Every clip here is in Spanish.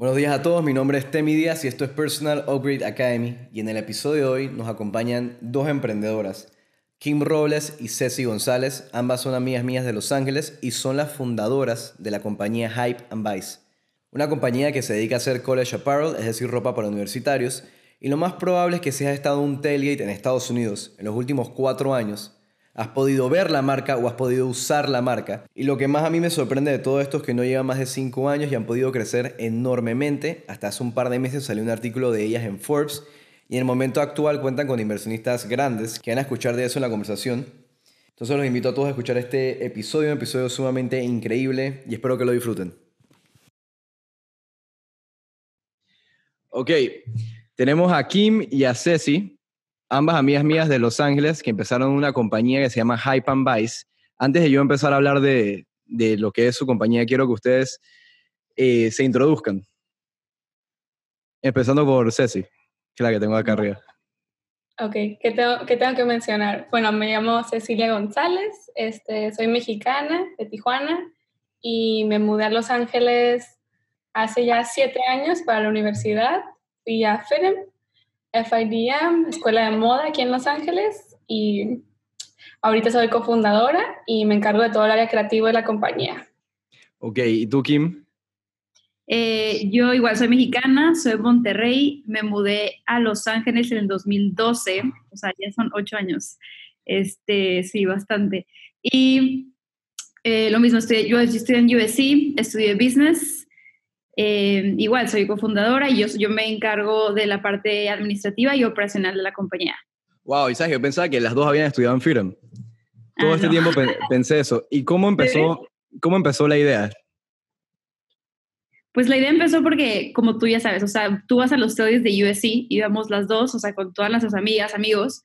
Buenos días a todos, mi nombre es Temi Díaz y esto es Personal Upgrade Academy y en el episodio de hoy nos acompañan dos emprendedoras, Kim Robles y Ceci González, ambas son amigas mías de Los Ángeles y son las fundadoras de la compañía Hype and Vice, una compañía que se dedica a hacer college apparel, es decir, ropa para universitarios, y lo más probable es que si has estado un tailgate en Estados Unidos en los últimos cuatro años, has podido ver la marca o has podido usar la marca. Y lo que más a mí me sorprende de todo esto es que no llevan más de 5 años y han podido crecer enormemente. Hasta hace un par de meses salió un artículo de ellas en Forbes y en el momento actual cuentan con inversionistas grandes que van a escuchar de eso en la conversación. Entonces los invito a todos a escuchar este episodio, un episodio sumamente increíble y espero que lo disfruten. Ok, tenemos a Kim y a Ceci, ambas amigas mías de Los Ángeles que empezaron una compañía que se llama Hype and Vice. Antes de yo empezar a hablar de, de lo que es su compañía, quiero que ustedes eh, se introduzcan. Empezando por Ceci, que es la que tengo acá arriba. Ok, ¿qué tengo, ¿qué tengo, que mencionar? Bueno, me llamo Cecilia González, este, soy mexicana de Tijuana y me mudé a Los Ángeles hace ya siete años para la universidad. Fui a FIDEM FIDM, Escuela de Moda aquí en Los Ángeles y ahorita soy cofundadora y me encargo de todo el área creativa de la compañía. Ok, ¿y tú, Kim? Eh, yo igual soy mexicana, soy de Monterrey, me mudé a Los Ángeles en el 2012, o sea, ya son ocho años. Este, sí, bastante. Y eh, lo mismo, estudié, yo estudié en USC, estudié Business, eh, igual, soy cofundadora y yo, yo me encargo de la parte administrativa y operacional de la compañía. Wow, y sabes, yo pensaba que las dos habían estudiado en FIRM. Todo ah, este tiempo pensé eso. ¿Y cómo empezó, cómo empezó la idea? Pues la idea empezó porque, como tú ya sabes, o sea, tú vas a los estudios de USC, íbamos las dos, o sea, con todas nuestras amigas, amigos,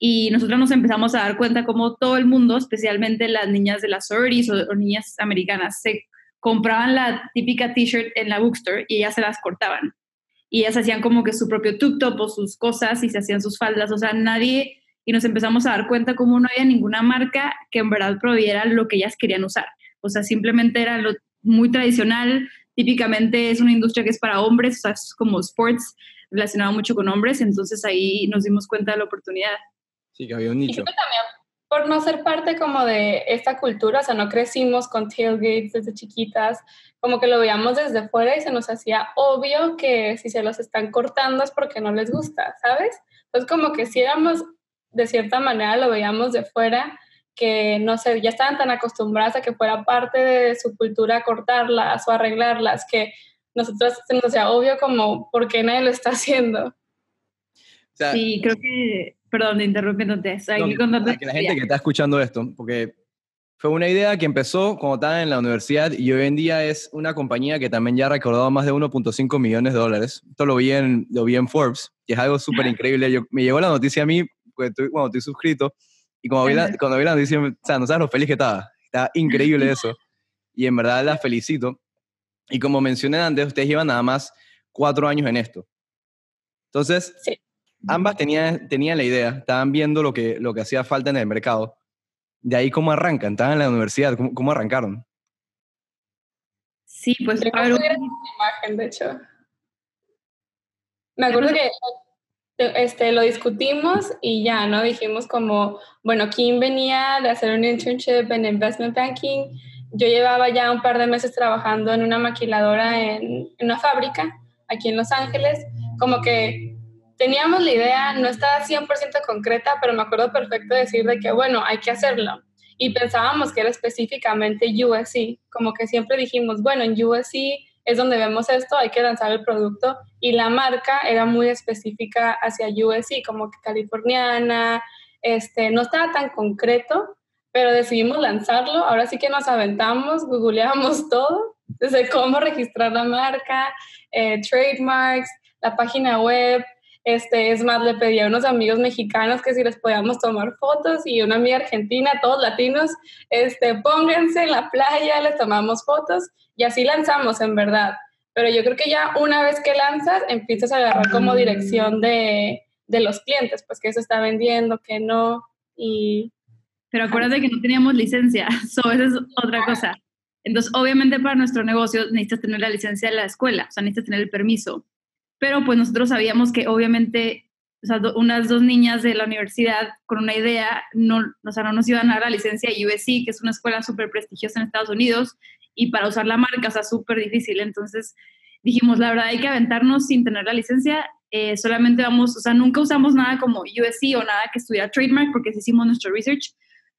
y nosotros nos empezamos a dar cuenta como todo el mundo, especialmente las niñas de las sororities o, o niñas americanas, se compraban la típica t-shirt en la bookstore y ellas se las cortaban. Y ellas hacían como que su propio tube top o sus cosas y se hacían sus faldas. O sea, nadie, y nos empezamos a dar cuenta como no había ninguna marca que en verdad proviera lo que ellas querían usar. O sea, simplemente era lo muy tradicional. Típicamente es una industria que es para hombres, o sea, es como sports relacionado mucho con hombres. Entonces ahí nos dimos cuenta de la oportunidad. Sí, que había un nicho. Y también por no ser parte como de esta cultura, o sea, no crecimos con tailgates desde chiquitas, como que lo veíamos desde fuera y se nos hacía obvio que si se los están cortando es porque no les gusta, ¿sabes? Entonces como que si éramos, de cierta manera lo veíamos de fuera, que no sé, ya estaban tan acostumbradas a que fuera parte de su cultura cortarlas o arreglarlas, que nosotros se nos hacía obvio como, ¿por qué nadie lo está haciendo? sí, creo que Perdón, interrumpiéndote. Hay que, que la gente que está escuchando esto, porque fue una idea que empezó cuando estaba en la universidad y hoy en día es una compañía que también ya ha recordado más de 1.5 millones de dólares. Esto lo vi en, lo vi en Forbes y es algo súper increíble. Yo, me llegó la noticia a mí porque estoy, bueno, estoy suscrito y cuando vi, la, cuando vi la noticia, o sea, no sabes lo feliz que estaba. Está increíble eso. Y en verdad la felicito. Y como mencioné antes, ustedes llevan nada más cuatro años en esto. Entonces, sí ambas tenían, tenían la idea, estaban viendo lo que, lo que hacía falta en el mercado. De ahí, ¿cómo arrancan? Estaban en la universidad, ¿cómo, cómo arrancaron? Sí, pues... Claro, imagen, de hecho. Me acuerdo que este, lo discutimos y ya, ¿no? Dijimos como, bueno, Kim venía de hacer un internship en investment banking. Yo llevaba ya un par de meses trabajando en una maquiladora en, en una fábrica aquí en Los Ángeles. Como que teníamos la idea, no estaba 100% concreta, pero me acuerdo perfecto de decir de que, bueno, hay que hacerlo. Y pensábamos que era específicamente USC, como que siempre dijimos, bueno, en USC es donde vemos esto, hay que lanzar el producto. Y la marca era muy específica hacia USC, como que californiana, este, no estaba tan concreto, pero decidimos lanzarlo. Ahora sí que nos aventamos, googleamos todo, desde cómo registrar la marca, eh, trademarks, la página web, este, es más, le pedí a unos amigos mexicanos que si les podíamos tomar fotos y una amiga argentina, todos latinos, este, pónganse en la playa, les tomamos fotos y así lanzamos en verdad. Pero yo creo que ya una vez que lanzas, empiezas a agarrar como dirección de, de los clientes, pues que se está vendiendo, que no. Y, Pero acuérdate que no teníamos licencia, eso es otra cosa. Entonces, obviamente para nuestro negocio necesitas tener la licencia de la escuela, o sea, necesitas tener el permiso. Pero pues nosotros sabíamos que obviamente unas dos niñas de la universidad con una idea, no, o sea, no nos iban a dar la licencia USC, que es una escuela súper prestigiosa en Estados Unidos, y para usar la marca, o sea, súper difícil. Entonces dijimos, la verdad hay que aventarnos sin tener la licencia, eh, solamente vamos, o sea, nunca usamos nada como USC o nada que estuviera trademark porque hicimos nuestro research,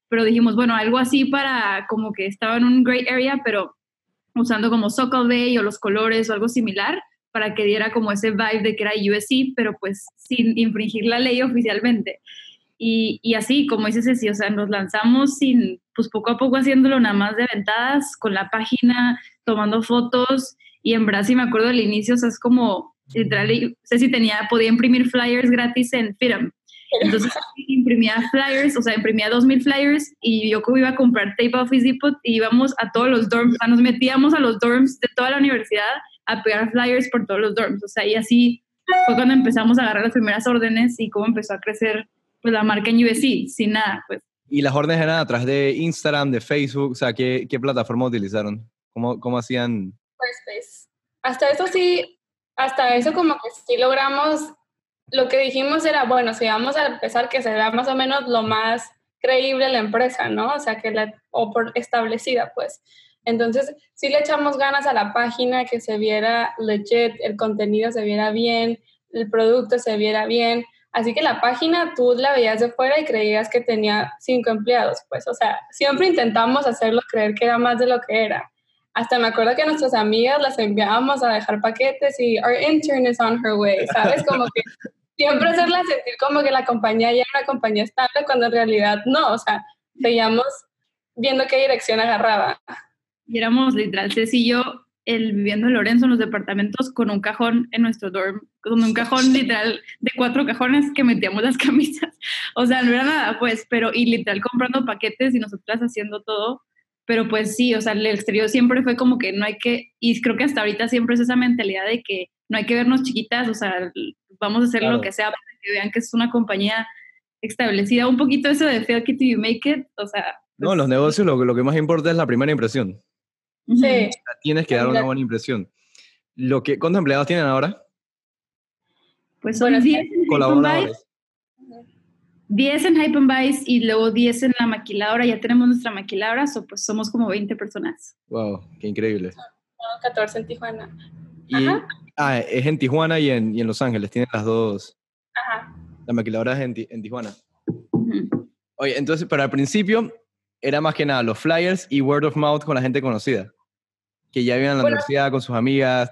pero dijimos, bueno, algo así para como que estaba en un great area, pero usando como Sokol Bay o los colores o algo similar para que diera como ese vibe de que era USC, pero pues sin infringir la ley oficialmente. Y, y, así, como dice Ceci, o sea, nos lanzamos sin, pues poco a poco haciéndolo nada más de ventadas, con la página, tomando fotos, y en Brasil me acuerdo del inicio, o sea, es como, literal, Ceci tenía, podía imprimir flyers gratis en Fitum. Entonces imprimía flyers, o sea, imprimía 2000 flyers y yo iba a comprar tape Office Depot y íbamos a todos los dorms, o sea, nos metíamos a los dorms de toda la universidad a pegar flyers por todos los dorms. O sea, y así fue cuando empezamos a agarrar las primeras órdenes y cómo empezó a crecer pues, la marca en USC, sin nada, pues. ¿Y las órdenes eran a través de Instagram, de Facebook? O sea, ¿qué, qué plataforma utilizaron? ¿Cómo, cómo hacían? Squarespace. Hasta eso sí, hasta eso como que sí logramos, lo que dijimos era, bueno, si vamos a empezar que se vea más o menos lo más creíble la empresa, ¿no? O sea, que la, o por establecida, pues. Entonces, sí le echamos ganas a la página, que se viera legit, el contenido se viera bien, el producto se viera bien. Así que la página tú la veías de fuera y creías que tenía cinco empleados, pues, o sea, siempre intentamos hacerlo creer que era más de lo que era. Hasta me acuerdo que a nuestras amigas las enviábamos a dejar paquetes y our intern is on her way, ¿sabes? Como que siempre hacerla sentir como que la compañía ya era una compañía estable cuando en realidad no, o sea, seguíamos viendo qué dirección agarraba. Y éramos literal, Ceci y yo, el, viviendo en Lorenzo, en los departamentos, con un cajón en nuestro dorm, con un cajón literal de cuatro cajones que metíamos las camisas. O sea, no era nada, pues, pero y literal comprando paquetes y nosotras haciendo todo. Pero pues sí, o sea, el exterior siempre fue como que no hay que, y creo que hasta ahorita siempre es esa mentalidad de que no hay que vernos chiquitas, o sea, vamos a hacer lo que sea para que vean que es una compañía establecida. Un poquito eso de fake it you make it, o sea. no, los negocios lo, lo que más importa es la primera impresión. Sí. Tienes que dar una buena impresión. Lo que, ¿Cuántos empleados tienen ahora? Pues son 10 colaboradores. 10 en Hype and Vice y luego 10 en la maquiladora. Ya tenemos nuestra maquiladora, o pues somos como 20 personas. Wow, qué increíble. 14 en Tijuana. ah, es en Tijuana y en, y en, Los Ángeles, tienen las dos. Ajá. La maquiladora es en, en Tijuana. Oye, entonces, pero al principio era más que nada los flyers y word of mouth con la gente conocida que ya vivían en la universidad con sus amigas?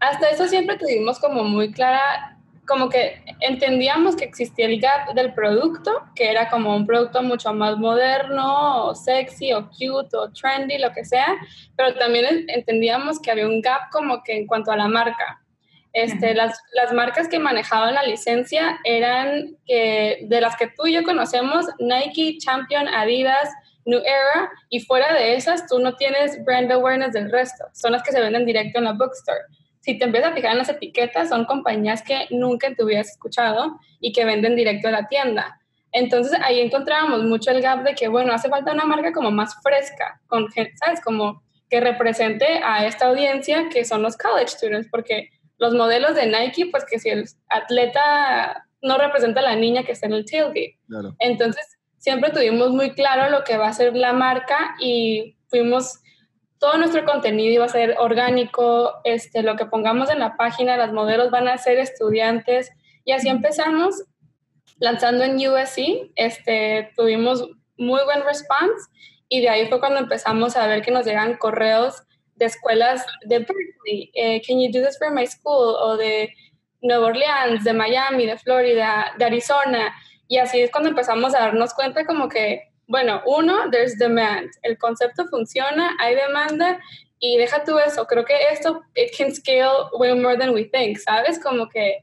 Hasta eso siempre tuvimos como muy clara, como que entendíamos que existía el gap del producto, que era como un producto mucho más moderno, o sexy, o cute, o trendy, lo que sea, pero también entendíamos que había un gap como que en cuanto a la marca. Este, las, las, marcas que manejaban la licencia eran que, de las que tú y yo conocemos, Nike, Champion, Adidas, New Era, y fuera de esas, tú no tienes brand awareness del resto. Son las que se venden directo en la bookstore. Si te empiezas a fijar en las etiquetas, son compañías que nunca te hubieras escuchado y que venden directo a la tienda. Entonces ahí encontrábamos mucho el gap de que, bueno, hace falta una marca como más fresca, con, ¿sabes? Como que represente a esta audiencia que son los college students, porque los modelos de Nike, pues que si el atleta no representa a la niña que está en el tailgate. Entonces, siempre tuvimos muy claro lo que va a ser la marca y fuimos, todo nuestro contenido iba a ser orgánico, este, lo que pongamos en la página, los modelos van a ser estudiantes y así empezamos lanzando en USC, este, tuvimos muy buen response y de ahí fue cuando empezamos a ver que nos llegan correos de escuelas de Berkeley, eh, can you do this for my school? O de Nueva Orleans, de Miami, de Florida, de Arizona. Y así es cuando empezamos a darnos cuenta como que, bueno, uno, there's demand, el concepto funciona, hay demanda y deja tú eso, creo que esto, it can scale way more than we think, ¿sabes? Como que,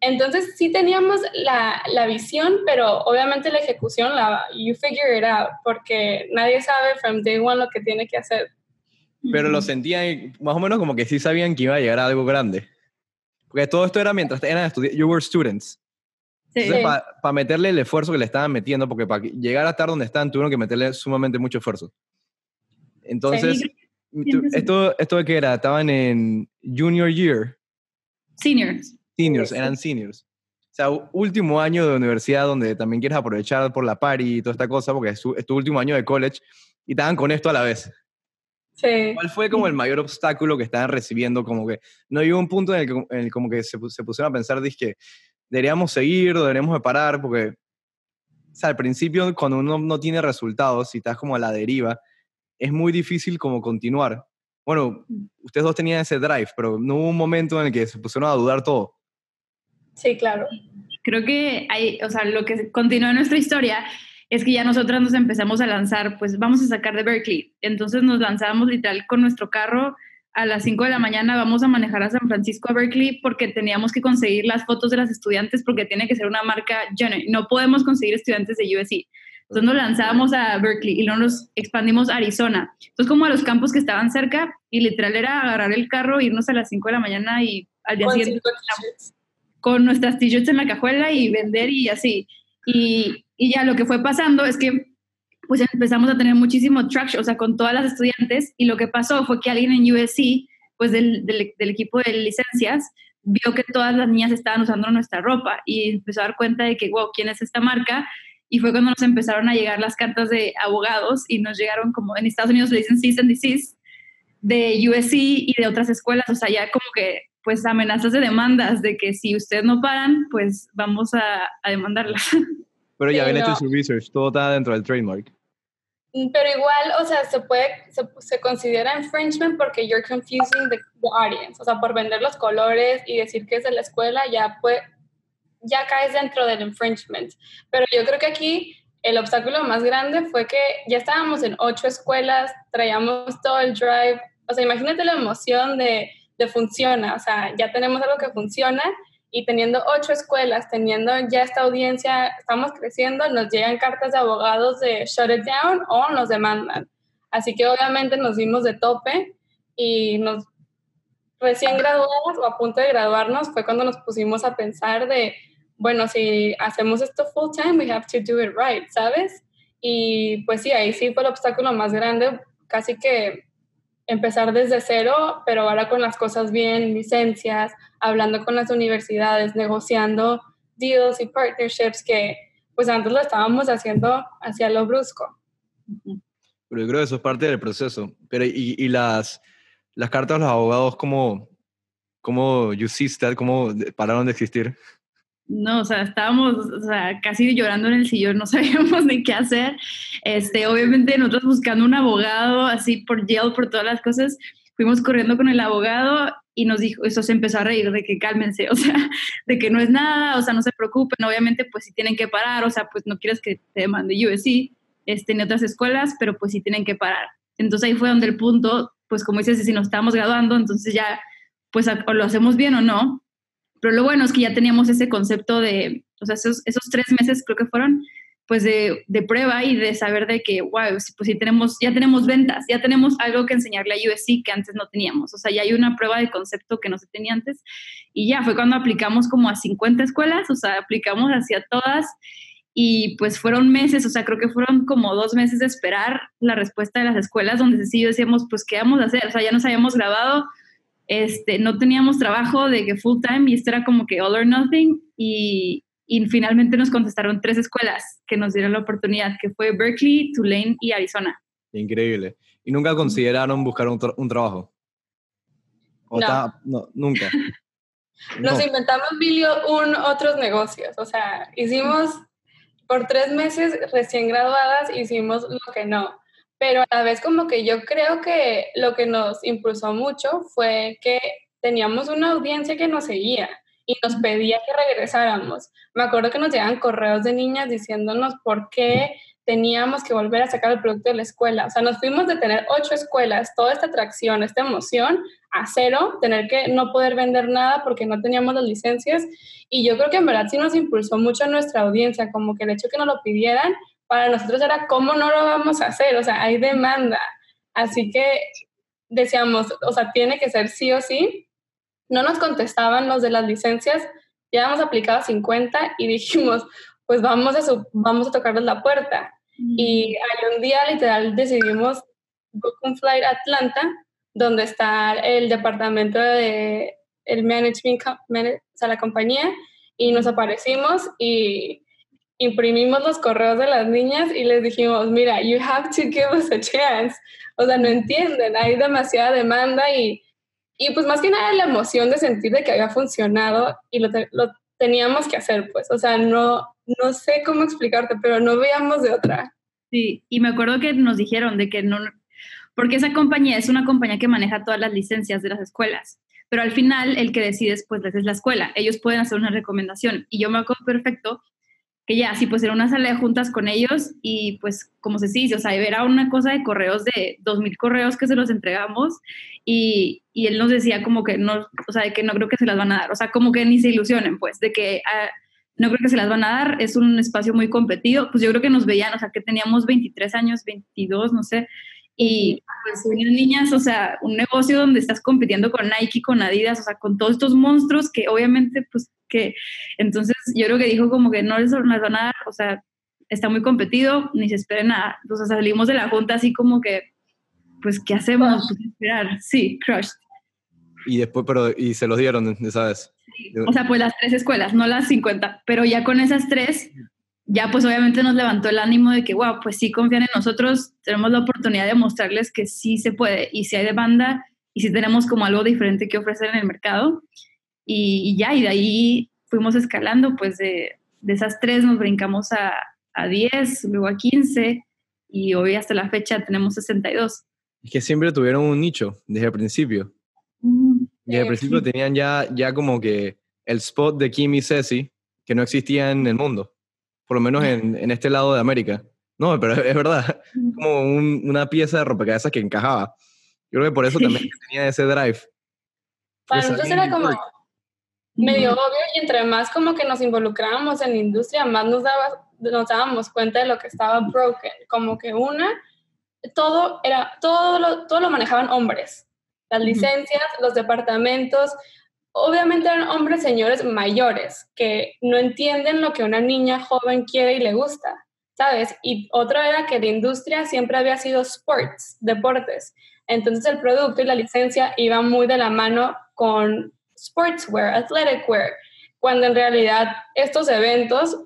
entonces sí teníamos la, la visión, pero obviamente la ejecución, la, you figure it out, porque nadie sabe from day one lo que tiene que hacer. Pero lo sentían más o menos como que sí sabían que iba a llegar a algo grande. Porque todo esto era mientras eran estudiantes, you were students. Para meterle el esfuerzo que le estaban metiendo, porque para llegar a estar donde están tuvieron que meterle sumamente mucho esfuerzo. Entonces, esto, ¿esto de qué era? ¿Estaban en junior year? Seniors. Seniors, eran seniors. O sea, último año de universidad donde también quieres aprovechar por la party y toda esta cosa, porque es tu, es tu último año de college, y estaban con esto a la vez. Sí. ¿Cuál fue como el mayor obstáculo que estaban recibiendo? Como que no llegó un punto en el que, en el como que se, se pusieron a pensar, que deberíamos seguir o deberíamos de parar, porque o sea, al principio cuando uno no tiene resultados y estás como a la deriva, es muy difícil como continuar. Bueno, ustedes dos tenían ese drive, pero no hubo un momento en el que se pusieron a dudar todo. Sí, claro. Creo que hay, o sea, lo que continúa en nuestra historia es que ya nosotras nos empezamos a lanzar, pues vamos a sacar de Berkeley. Entonces nos lanzábamos literal con nuestro carro a las 5 de la mañana, vamos a manejar a San Francisco a Berkeley porque teníamos que conseguir las fotos de las estudiantes porque tiene que ser una marca No podemos conseguir estudiantes de USC. Entonces nos lanzábamos a Berkeley y luego nos expandimos a Arizona. Entonces como a los campos que estaban cerca y literal era agarrar el carro, irnos a las 5 de la mañana y al día siguiente con nuestras t-shirts en la cajuela y vender y así. Y, y ya lo que fue pasando es que pues empezamos a tener muchísimo traction, o sea, con todas las estudiantes, y lo que pasó fue que alguien en USC, pues del, del, equipo de licencias, vio que todas las niñas estaban usando nuestra ropa y empezó a dar cuenta de que, wow, ¿quién es esta marca? Y fue cuando nos empezaron a llegar las cartas de abogados y nos llegaron como, en Estados Unidos le dicen cease and desist, de USC y de otras escuelas, o sea, ya como que pues amenazas de demandas de que si ustedes no paran, pues vamos a, a demandarlas. Pero ya sí, habían hecho su research, todo está dentro del trademark. Mm, pero igual, o sea, se puede, se, se, considera infringement porque you're confusing the, audience. O sea, por vender los colores y decir que es de la escuela, ya, puede, ya caes dentro del infringement. Pero yo creo que aquí el obstáculo más grande fue que ya estábamos en ocho escuelas, traíamos todo el drive. O sea, imagínate la emoción de, de funciona. O sea, ya tenemos algo que funciona y teniendo ocho escuelas, teniendo ya esta audiencia, estamos creciendo, nos llegan cartas de abogados de shut it down o nos demandan. Así que obviamente nos dimos de tope y nos recién graduados o a punto de graduarnos fue cuando nos pusimos a pensar de, bueno, si hacemos esto full time, we have to do it right, ¿sabes? Y pues sí, ahí sí fue el obstáculo más grande, casi que empezar desde cero, pero ahora con las cosas bien, licencias, hablando con las universidades, negociando deals y partnerships que pues antes lo estábamos haciendo hacia lo brusco. Pero yo creo que eso es parte del proceso. Pero y, y las, las cartas de los abogados, ¿cómo, cómo you cómo pararon de existir? No, o sea, estábamos o sea, casi llorando en el sillón, no sabíamos ni qué hacer. Este, obviamente nosotros buscando un abogado así por jail, por todas las cosas, fuimos corriendo con el abogado y nos dijo, eso se empezó a reír de que cálmense, o sea, de que no es nada, o sea, no se preocupen, obviamente pues si tienen que parar, o sea, pues no quieres que te demande USC, este, en otras escuelas, pero pues sí tienen que parar. Entonces ahí fue donde el punto, pues como dices, si nos estamos graduando, entonces ya, pues o lo hacemos bien o no, pero lo bueno es que ya teníamos ese concepto de, o sea, esos, esos tres meses creo que fueron, pues de, de, prueba y de saber de que, wow, pues sí tenemos, ya tenemos ventas, ya tenemos algo que enseñarle a USC que antes no teníamos. O sea, ya hay una prueba de concepto que no se tenía antes. Y ya fue cuando aplicamos como a 50 escuelas, o sea, aplicamos hacia todas y pues fueron meses, o sea, creo que fueron como dos meses de esperar la respuesta de las escuelas donde sí decíamos, pues, ¿qué vamos a hacer? O sea, ya nos habíamos grabado, este, no teníamos trabajo de que full time y esto era como que all or nothing y, y finalmente nos contestaron tres escuelas que nos dieron la oportunidad, que fue Berkeley, Tulane y Arizona. Increíble. ¿Y nunca consideraron buscar un, tra un trabajo? ¿O no. no. Nunca. Nos no. inventamos mil un otros negocios. O sea, hicimos por tres meses recién graduadas, hicimos lo que no. Pero a la vez como que yo creo que lo que nos impulsó mucho fue que teníamos una audiencia que nos seguía y nos pedía que regresáramos. Me acuerdo que nos llegaban correos de niñas diciéndonos por qué teníamos que volver a sacar el producto de la escuela. O sea, nos fuimos de tener ocho escuelas, toda esta atracción, esta emoción, a cero, tener que no poder vender nada porque no teníamos las licencias. Y yo creo que en verdad sí nos impulsó mucho a nuestra audiencia, como que el hecho que nos lo pidieran, para nosotros era, ¿cómo no lo vamos a hacer? O sea, hay demanda. Así que decíamos, o sea, tiene que ser sí o sí. No nos contestaban los de las licencias, ya habíamos aplicado 50 y dijimos, pues vamos a, vamos a tocarles la puerta. Y un día literal decidimos book un flight a Atlanta, donde está el departamento de el management, o sea, la compañía, y nos aparecimos y imprimimos los correos de las niñas y les dijimos, mira, you have to give us a chance. O sea, no entienden, hay demasiada demanda y, y pues más que nada la emoción de sentir de que había funcionado y lo, lo teníamos que hacer, pues. O sea, no, no sé cómo explicarte, pero no veíamos de otra. Sí, y me acuerdo que nos dijeron de que no, porque esa compañía es una compañía que maneja todas las licencias de las escuelas, pero al final el que decide pues es la escuela, ellos pueden hacer una recomendación y yo me acuerdo perfecto que ya, sí, pues era una sala de juntas con ellos y pues como se dice, o sea, era una cosa de correos de 2.000 correos que se los entregamos y, y, él nos decía como que no, o sea, de que no creo que se las van a dar, o sea, como que ni se ilusionen, pues, de que... Ah, no creo que se las van a dar, es un espacio muy competido, pues yo creo que nos veían, o sea, que teníamos 23 años, 22, no sé, y pues niñas, o sea, un negocio donde estás compitiendo con Nike, con Adidas, o sea, con todos estos monstruos que obviamente, pues que, entonces yo creo que dijo como que no les van a dar, o sea, está muy competido, ni se esperen nada, o sea, salimos de la junta así como que, pues, ¿qué hacemos? Pues esperar, sí, crushed. Y después, pero, y se los dieron, ¿sabes? O sea, pues las tres escuelas, no las 50, pero ya con esas tres, ya pues obviamente nos levantó el ánimo de que, wow, pues sí confían en nosotros, tenemos la oportunidad de mostrarles que sí se puede y si hay demanda y si tenemos como algo diferente que ofrecer en el mercado. Y, ya, y de ahí fuimos escalando, pues de, de esas tres nos brincamos a, a 10, luego a 15 y hoy hasta la fecha tenemos 62. Es que siempre tuvieron un nicho desde el principio. Y al principio tenían ya, ya como que el spot de Kim y Ceci que no existía en el mundo, por lo menos en, en este lado de América. No, pero es verdad, como una pieza de rompecabezas que encajaba. Yo creo que por eso también tenía ese drive. Para nosotros era como medio obvio y entre más como que nos involucrábamos en la industria, más nos, daba, nos dábamos cuenta de lo que estaba broken. Como que una, todo, era, todo, lo, todo lo manejaban hombres las licencias, los departamentos, obviamente eran hombres señores mayores que no entienden lo que una niña joven quiere y le gusta, ¿sabes? Y otra era que la industria siempre había sido sports, deportes. Entonces el producto y la licencia iban muy de la mano con sportswear, athletic wear, cuando en realidad estos eventos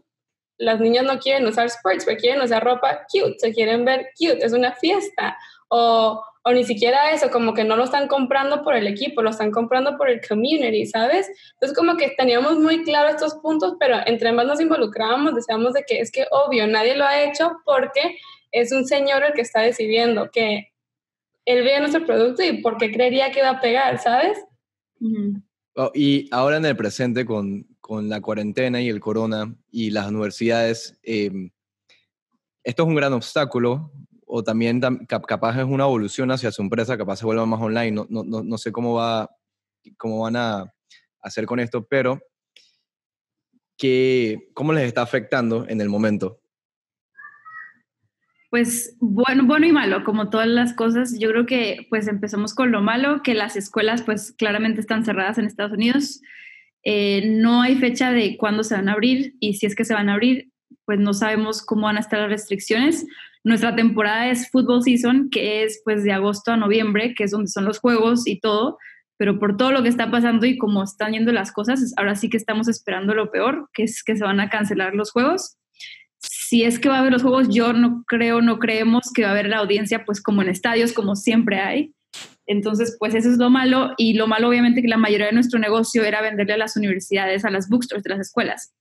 las niñas no quieren usar sportswear, quieren usar ropa cute, se quieren ver cute, es una fiesta. O o ni siquiera eso, como que no lo están comprando por el equipo, lo están comprando por el community, ¿sabes? Entonces como que teníamos muy claro estos puntos, pero entre más nos involucrábamos, decíamos de que es que obvio, nadie lo ha hecho porque es un señor el que está decidiendo que él ve nuestro producto y porque creería que va a pegar, ¿sabes? Oh, y ahora en el presente con, con, la cuarentena y el corona y las universidades, em, esto es un gran obstáculo o también capaz es una evolución hacia su empresa, capaz se vuelva más online, no, no, no sé cómo, va, cómo van a hacer con esto, pero que, ¿cómo les está afectando en el momento? Pues bueno, bueno y malo, como todas las cosas, yo creo que pues empezamos con lo malo, que las escuelas pues claramente están cerradas en Estados Unidos, eh, no hay fecha de cuándo se van a abrir y si es que se van a abrir, pues no sabemos cómo van a estar las restricciones. Nuestra temporada es football season, que es pues de agosto a noviembre, que es donde son los juegos y todo, pero por todo lo que está pasando y como están yendo las cosas, ahora sí que estamos esperando lo peor, que es que se van a cancelar los juegos. Si es que va a haber los juegos, yo no creo, no creemos que va a haber la audiencia pues como en estadios, como siempre hay. Entonces, pues eso es lo malo y lo malo obviamente que la mayoría de nuestro negocio era venderle a las universidades, a las bookstores de las escuelas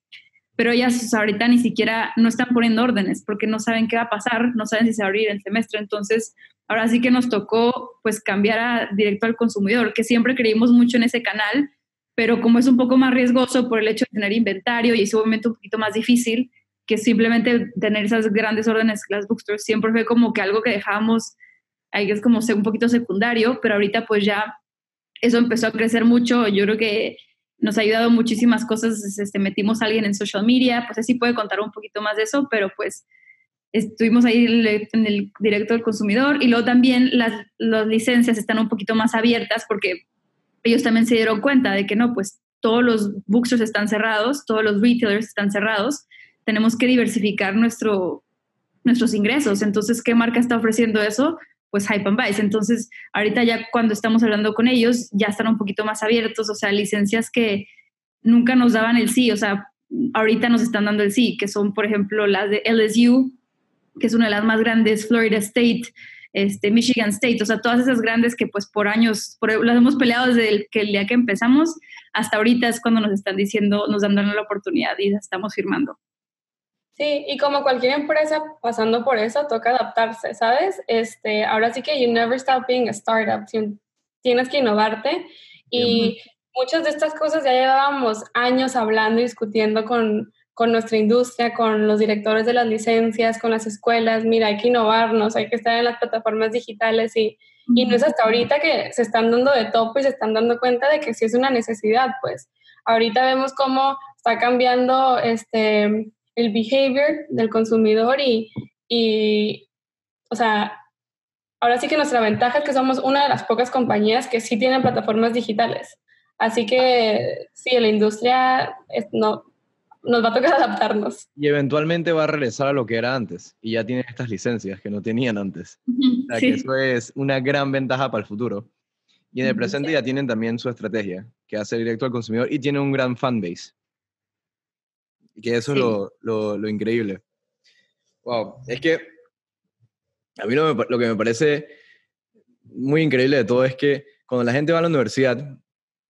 pero ellas ahorita ni siquiera no están poniendo órdenes porque no saben qué va a pasar, no saben si se va a abrir el semestre. Entonces, ahora sí que nos tocó pues cambiar a directo al consumidor, que siempre creímos mucho en ese canal, pero como es un poco más riesgoso por el hecho de tener inventario y es un momento un poquito más difícil que simplemente tener esas grandes órdenes las bookstores, siempre fue como que algo que dejábamos ahí es como un poquito secundario, pero ahorita pues ya eso empezó a crecer mucho. Yo creo que nos ha ayudado muchísimas cosas, este, metimos a alguien en social media, pues así puede contar un poquito más de eso, pero pues estuvimos ahí en el directo del consumidor y luego también las, las licencias están un poquito más abiertas porque ellos también se dieron cuenta de que no, pues todos los bookstores están cerrados, todos los retailers están cerrados, tenemos que diversificar nuestro, nuestros ingresos. Entonces, ¿qué marca está ofreciendo eso? Pues Hype and Vice. Entonces, ahorita ya cuando estamos hablando con ellos, ya están un poquito más abiertos, o sea, licencias que nunca nos daban el sí, o sea, ahorita nos están dando el sí, que son, por ejemplo, las de LSU, que es una de las más grandes, Florida State, este, Michigan State, o sea, todas esas grandes que pues por años, por, las hemos peleado desde el, que el día que empezamos hasta ahorita es cuando nos están diciendo, nos dan la oportunidad y estamos firmando. Sí, y como cualquier empresa pasando por eso, toca adaptarse, ¿sabes? Este, ahora sí que you never stop being a startup, tienes que innovarte y muchas de estas cosas ya llevábamos años hablando y discutiendo con, con nuestra industria, con los directores de las licencias, con las escuelas, mira, hay que innovarnos, hay que estar en las plataformas digitales y, y no es hasta ahorita que se están dando de topo y se están dando cuenta de que sí es una necesidad, pues. Ahorita vemos cómo está cambiando este, el behavior del consumidor y, y, o sea, ahora sí que nuestra ventaja es que somos una de las pocas compañías que sí tienen plataformas digitales. Así que sí, la industria es, no, nos va a tocar adaptarnos. Y eventualmente va a regresar a lo que era antes. Y ya tienen estas licencias que no tenían antes. O sea, que eso es una gran ventaja para el futuro. Y en el presente ya tienen también su estrategia, que hace directo al consumidor y tiene un gran fanbase. Que eso es lo, lo, lo, increíble. Wow, es que a mí lo, lo que me parece muy increíble de todo es que cuando la gente va a la universidad,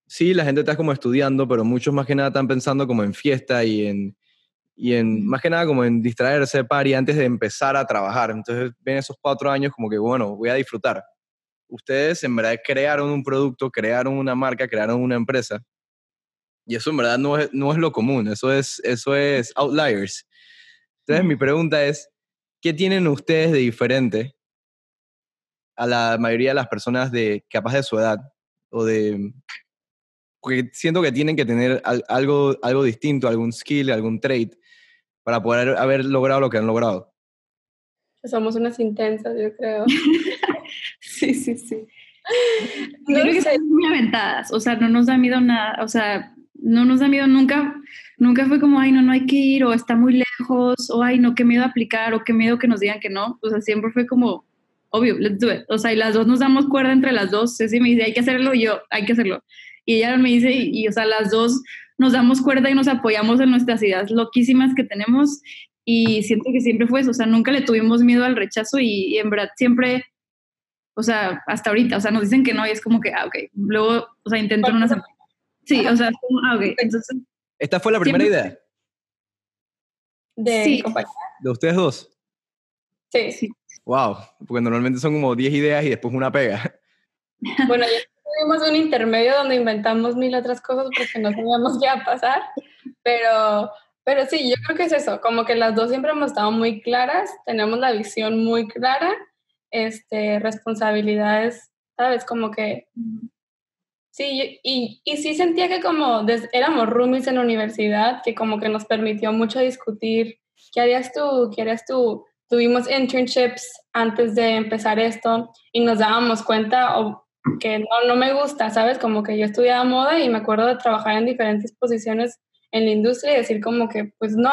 sí, la gente está como estudiando, pero muchos más que nada están pensando como en fiesta y en, y en más que nada como en distraerse, y antes de empezar a trabajar. Entonces ven esos cuatro años como que, bueno, voy a disfrutar. Ustedes en verdad crearon un producto, crearon una marca, crearon una empresa. Y eso en verdad no es, no es lo común, eso es, eso es outliers. Entonces mi pregunta es, ¿qué tienen ustedes de diferente a la mayoría de las personas de capaz de su edad o de porque siento que tienen que tener algo, algo distinto, algún skill, algún trait para poder haber logrado lo que han logrado. Somos unas intensas, yo creo. sí, sí, sí. No creo que somos muy aventadas, o sea, no nos da miedo nada, o sea, no nos da miedo nunca, nunca fue como, ay, no, no hay que ir, o está muy lejos, o ay, no, qué miedo aplicar, o qué miedo que nos digan que no, o sea, siempre fue como, obvio, let's do it, o sea, y las dos nos damos cuerda entre las dos, Ceci me dice, hay que hacerlo, y yo, hay que hacerlo, y ella me dice, y, o sea, las dos nos damos cuerda y nos apoyamos en nuestras ideas loquísimas que tenemos. Y siento que siempre fue eso, o sea, nunca le tuvimos miedo al rechazo y, en verdad siempre, o sea, hasta ahorita, o sea, nos dicen que no y es como que, ah, ok, luego, o sea, intento en una semana. Sí, o sea, ah, ok, entonces... ¿Esta fue la primera idea? De sí. ¿De ustedes dos? Sí. sí. Wow, porque normalmente son como 10 ideas y después una pega. Bueno, yo tuvimos un intermedio donde inventamos mil otras cosas porque no sabíamos qué iba a pasar, pero, pero sí, yo creo que es eso, como que las dos siempre hemos estado muy claras, tenemos la visión muy clara, este, responsabilidades, ¿sabes? Como que... Sí, y, y sí sentía que como éramos roomies en la universidad, que como que nos permitió mucho discutir, ¿qué harías tú? ¿Qué harías tú? Tuvimos internships antes de empezar esto y nos dábamos cuenta, o que no, no me gusta, ¿sabes? Como que yo estudiaba moda y me acuerdo de trabajar en diferentes posiciones en la industria y decir como que, pues no.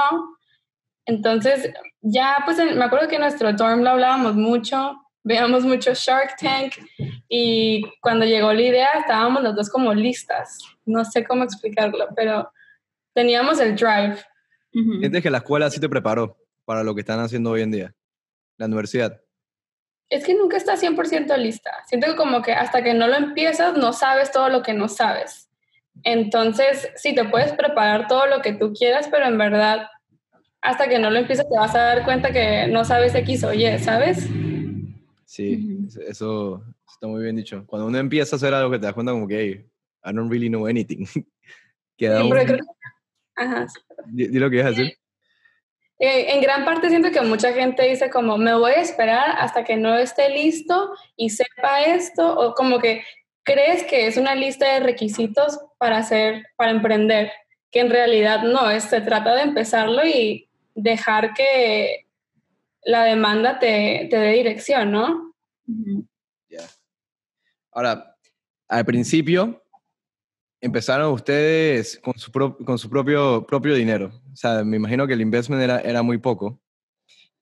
Entonces, ya, pues me acuerdo que en nuestro dorm lo hablábamos mucho, veíamos mucho Shark Tank y cuando llegó la idea estábamos los dos como listas. No sé cómo explicarlo, pero teníamos el drive. ¿Sientes que la escuela sí te preparó para lo que están haciendo hoy en día? La universidad es que nunca estás 100% lista. Siento que como que hasta que no lo empiezas no sabes todo lo que no sabes. Entonces, sí, te puedes preparar todo lo que tú quieras, pero en verdad, hasta que no lo empiezas te vas a dar cuenta que no sabes X o Y, ¿sabes? Sí, eso está muy bien dicho. Cuando uno empieza a hacer algo que te das cuenta como que, hey, I don't really know anything. Queda sí, creo Ajá. Di, lo que a decir. Eh, en gran parte siento que mucha gente dice como me voy a esperar hasta que no esté listo y sepa esto o como que crees que es una lista de requisitos para hacer para emprender que en realidad no es se trata de empezarlo y dejar que la demanda te, te dé dirección no Ya. ahora al principio empezaron ustedes con su, con su propio, propio dinero. O sea, me imagino que el investment era, era muy poco.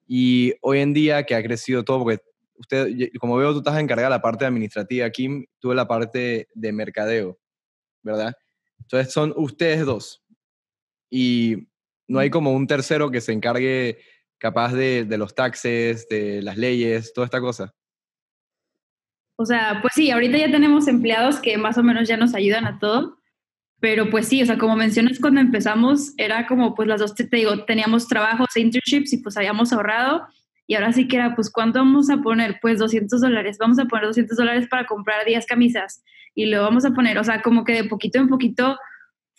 Y hoy en día que ha crecido todo, porque usted, como veo, tú estás encargada de la parte administrativa, Kim, tú de la parte de mercadeo, ¿verdad? Entonces son ustedes dos. Y no hay como un tercero que se encargue capaz de, de los taxes, de las leyes, toda esta cosa. O sea, pues sí, ahorita ya tenemos empleados que más o menos ya nos ayudan a todo, pero pues sí, o sea, como mencionas cuando empezamos, era como pues las dos, te digo, teníamos trabajos internships y pues habíamos ahorrado y ahora sí que era, pues ¿cuánto vamos a poner? Pues 200 dólares, vamos a poner 200 dólares para comprar 10 camisas y lo vamos a poner, o sea, como que de poquito en poquito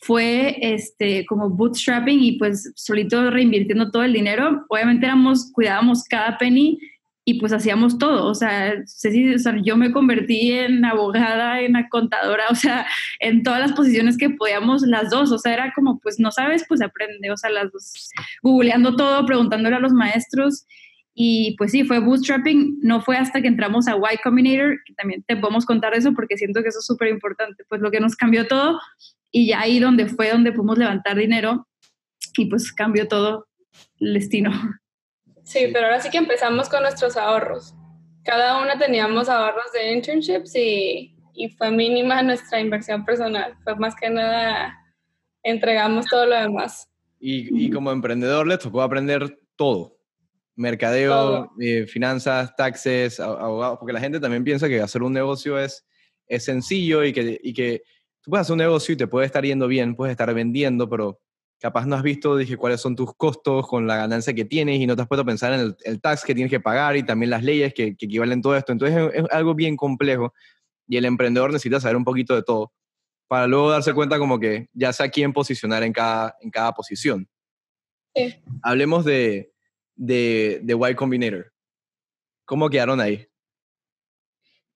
fue este como bootstrapping y pues solito reinvirtiendo todo el dinero. Obviamente éramos, cuidábamos cada penny y pues hacíamos todo, o sea, yo me convertí en abogada, en contadora, o sea, en todas las posiciones que podíamos las dos, o sea, era como, pues no sabes, pues aprende, o sea, las dos, googleando todo, preguntándole a los maestros, y pues sí, fue bootstrapping, no fue hasta que entramos a Y Combinator, que también te podemos contar eso porque siento que eso es súper importante, pues lo que nos cambió todo, y ya ahí donde fue donde pudimos levantar dinero, y pues cambió todo el destino. Sí, pero ahora sí que empezamos con nuestros ahorros. Cada una teníamos ahorros de internships y, y fue mínima nuestra inversión personal. Fue más que nada, entregamos todo lo demás. Y, y como emprendedor les tocó aprender todo. Mercadeo, eh, finanzas, taxes, abogados, porque la gente también piensa que hacer un negocio es, es sencillo y que, y que tú puedes hacer un negocio y te puede estar yendo bien, puedes estar vendiendo, pero capaz no has visto, dije, cuáles son tus costos con la ganancia que tienes y no te has puesto a pensar en el, tax que tienes que pagar y también las leyes que, que equivalen todo esto. Entonces es, algo bien complejo y el emprendedor necesita saber un poquito de todo para luego darse cuenta como que ya sé a quién posicionar en cada, en cada posición. Sí. Hablemos de, de, de Y Combinator. ¿Cómo quedaron ahí?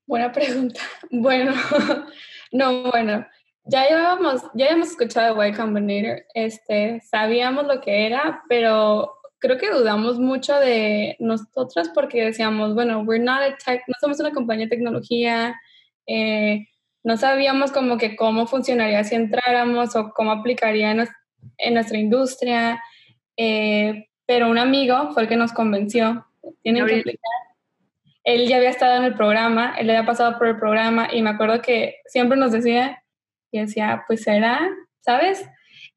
Buena pregunta. Bueno, no, bueno, ya llevábamos, ya habíamos escuchado de Y Combinator, este, sabíamos lo que era, pero creo que dudamos mucho de nosotras porque decíamos, bueno, we're not a tech, no somos una compañía de tecnología, eh, no sabíamos como que cómo funcionaría si entráramos o cómo aplicaría en, nuestra industria, eh, pero un amigo fue el que nos convenció, tienen que aplicar. Él ya había estado en el programa, él había pasado por el programa y me acuerdo que siempre nos decía, y decía, pues será, ¿sabes?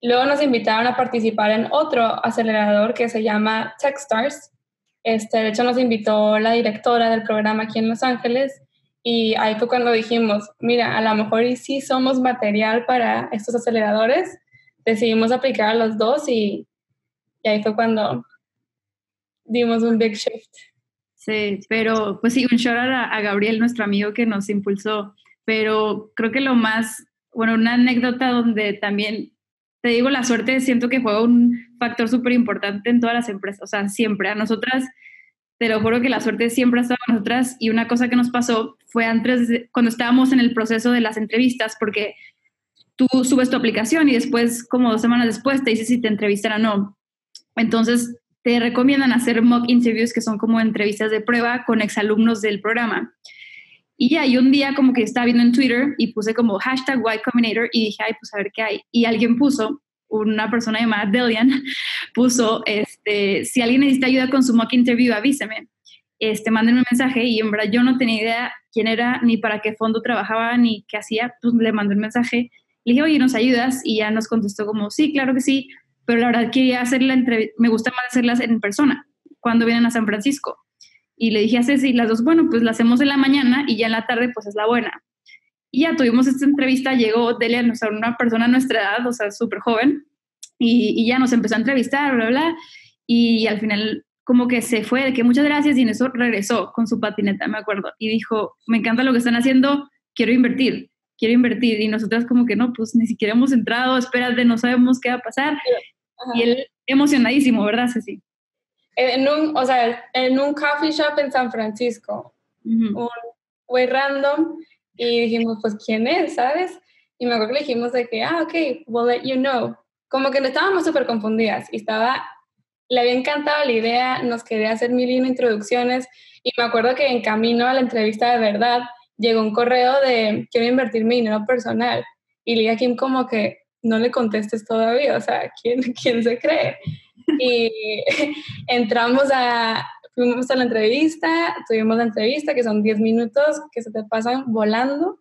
Luego nos invitaron a participar en otro acelerador que se llama Techstars. Este, de hecho, nos invitó la directora del programa aquí en Los Ángeles y ahí fue cuando dijimos, mira, a lo mejor y sí somos material para estos aceleradores. Decidimos aplicar a los dos y, y ahí fue cuando dimos un big shift. Sí, pero pues sí, un shout a, a Gabriel, nuestro amigo que nos impulsó. Pero creo que lo más bueno, una anécdota donde también, te digo, la suerte siento que fue un factor súper importante en todas las empresas, o sea, siempre. A nosotras, te lo juro que la suerte siempre ha estado con nosotras y una cosa que nos pasó fue antes, cuando estábamos en el proceso de las entrevistas, porque tú subes tu aplicación y después, como dos semanas después, te dice si te entrevistan o no. Entonces, te recomiendan hacer mock interviews, que son como entrevistas de prueba con exalumnos del programa. Y ya, y un día como que estaba viendo en Twitter y puse como hashtag White Combinator y dije, ay, pues a ver qué hay. Y alguien puso, una persona llamada Delian, puso, este, si alguien necesita ayuda con su mock interview, avíseme. Este, mándenme un mensaje y en verdad yo no tenía idea quién era, ni para qué fondo trabajaba, ni qué hacía, pues le mandé un mensaje. Le dije, oye, ¿nos ayudas? Y ya nos contestó como, sí, claro que sí, pero la verdad quería hacer la entrevista, me gusta más hacerlas en persona, cuando vienen a San Francisco. Y le dije a Ceci, las dos, bueno, pues la hacemos en la mañana y ya en la tarde pues es la buena. Y ya tuvimos esta entrevista, llegó Delia, o sea, una persona a nuestra edad, o sea, súper joven, y, y, ya nos empezó a entrevistar, bla, bla, y al final como que se fue, de que muchas gracias, y en eso regresó con su patineta, me acuerdo, y dijo, me encanta lo que están haciendo, quiero invertir, quiero invertir, y nosotras como que no, pues ni siquiera hemos entrado, espérate, no sabemos qué va a pasar, y él emocionadísimo, ¿verdad, Ceci? En un, o sea, en un coffee shop en San Francisco, un güey random, y dijimos, pues, ¿quién es? ¿Sabes? Y me acuerdo que le dijimos de que, ah, ok, we'll let you know. Como que no estábamos súper confundidas y estaba, le había encantado la idea, nos quería hacer mil y introducciones y me acuerdo que en camino a la entrevista de verdad llegó un correo de quiero invertir mi dinero personal y le dije a Kim como que no le contestes todavía, o sea, ¿quién, quién se cree? Y entramos a, fuimos a la entrevista, tuvimos la entrevista, que son 10 minutos que se te pasan volando,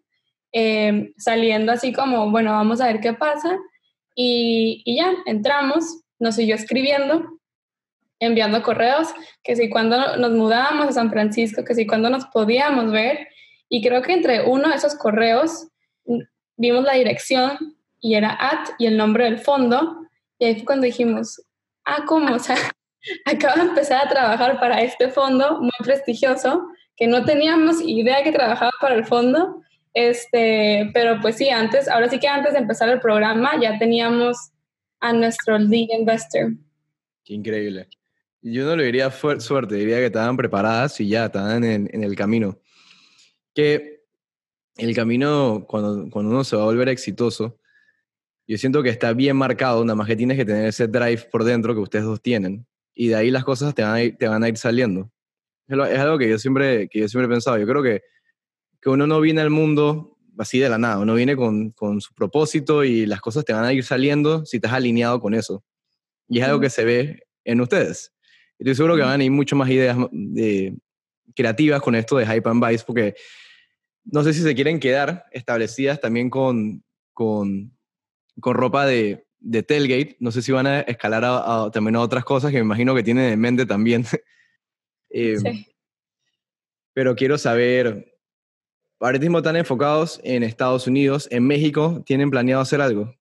eh, saliendo así como, bueno, vamos a ver qué pasa. Y, y ya, entramos, nos siguió escribiendo, enviando correos, que si cuando nos mudábamos a San Francisco, que si cuando nos podíamos ver. Y creo que entre uno de esos correos mm, vimos la dirección y era at y el nombre del fondo. Y ahí fue cuando dijimos, ah, ¿cómo? O acabo de empezar a trabajar para este fondo muy prestigioso, que no teníamos idea que trabajaba para el fondo. Este, pero pues sí, antes, ahora sí que antes de empezar el programa ya teníamos a nuestro lead investor. Qué increíble. Yo no le diría suerte, diría que estaban preparadas y ya estaban en, en el camino. Que el camino, cuando, cuando uno se va a volver exitoso, yo siento que está bien marcado, nada más que tienes que tener ese drive por dentro que ustedes dos tienen. Y de ahí las cosas te van a ir, te van a ir saliendo. Es algo que yo siempre, que yo siempre he pensado. Yo creo que, que uno no viene al mundo así de la nada. Uno viene con, con su propósito y las cosas te van a ir saliendo si estás alineado con eso. Y es algo que se ve en ustedes. Estoy seguro que van a ir mucho más ideas de, creativas con esto de Hype and Vice, porque no sé si se quieren quedar establecidas también con, con, con ropa de, de tailgate. No sé si van a escalar a, también a otras cosas que me imagino que tienen en mente también. eh, sí. Pero quiero saber, ahora mismo están enfocados en Estados Unidos, en México, ¿tienen planeado hacer algo?